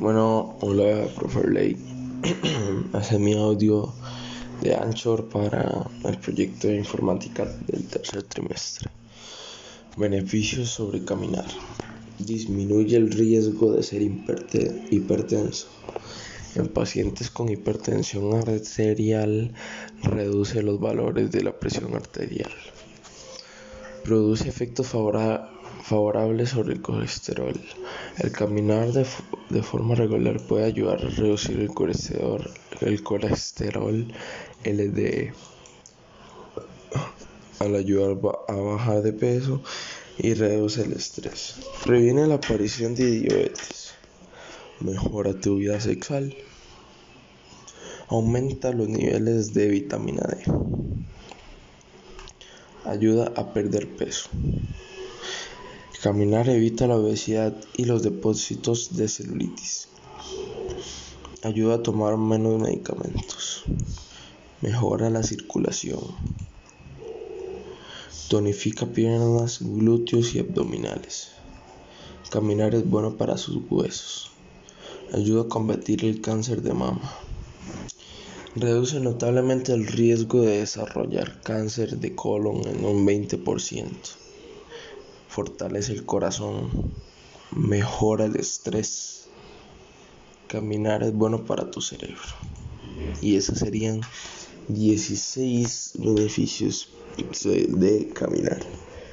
Bueno, hola, profe Ley. Hace mi audio de Anchor para el proyecto de informática del tercer trimestre. Beneficios sobre caminar. Disminuye el riesgo de ser hipertenso. En pacientes con hipertensión arterial reduce los valores de la presión arterial. Produce efectos favorables favorable sobre el colesterol. El caminar de, forma regular puede ayudar a reducir el colesterol, el colesterol LDE, al ayudar a bajar de peso y reduce el estrés. Previene la aparición de diabetes. Mejora tu vida sexual. Aumenta los niveles de vitamina D. Ayuda a perder peso. Caminar evita la obesidad y los depósitos de celulitis. Ayuda a tomar menos medicamentos. Mejora la circulación. Tonifica piernas, glúteos y abdominales. Caminar es bueno para sus huesos. Ayuda a combatir el cáncer de mama. Reduce notablemente el riesgo de desarrollar cáncer de colon en un 20% fortalece el corazón, mejora el estrés. Caminar es bueno para tu cerebro. Y esos serían 16 beneficios de caminar.